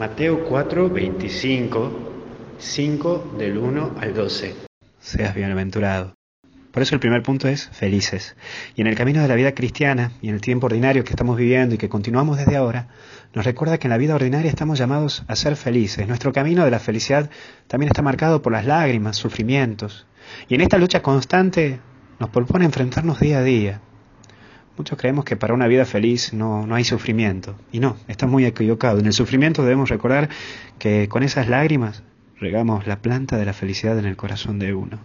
Mateo 4, 25, 5 del 1 al 12. Seas bienaventurado. Por eso el primer punto es felices. Y en el camino de la vida cristiana y en el tiempo ordinario que estamos viviendo y que continuamos desde ahora, nos recuerda que en la vida ordinaria estamos llamados a ser felices. Nuestro camino de la felicidad también está marcado por las lágrimas, sufrimientos. Y en esta lucha constante nos propone enfrentarnos día a día. Muchos creemos que para una vida feliz no, no hay sufrimiento. Y no, está muy equivocado. En el sufrimiento debemos recordar que con esas lágrimas regamos la planta de la felicidad en el corazón de uno.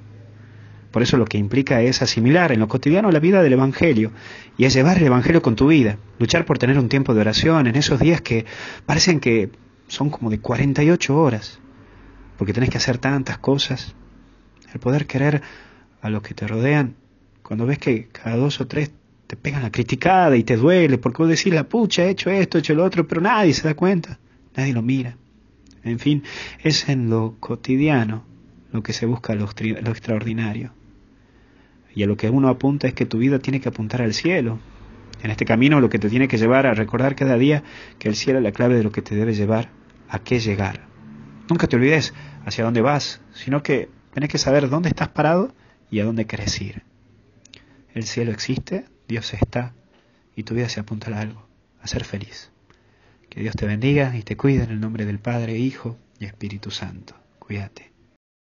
Por eso lo que implica es asimilar en lo cotidiano la vida del Evangelio y es llevar el Evangelio con tu vida, luchar por tener un tiempo de oración en esos días que parecen que son como de 48 horas, porque tenés que hacer tantas cosas. El poder querer a los que te rodean, cuando ves que cada dos o tres te pegan la criticada y te duele, porque vos decís, la pucha, he hecho esto, he hecho lo otro, pero nadie se da cuenta, nadie lo mira. En fin, es en lo cotidiano lo que se busca lo, lo extraordinario. Y a lo que uno apunta es que tu vida tiene que apuntar al cielo. En este camino lo que te tiene que llevar a recordar cada día que el cielo es la clave de lo que te debe llevar a qué llegar. Nunca te olvides hacia dónde vas, sino que tienes que saber dónde estás parado y a dónde querés ir. El cielo existe, Dios está, y tu vida se apunta a algo, a ser feliz. Que Dios te bendiga y te cuide en el nombre del Padre, Hijo y Espíritu Santo. Cuídate.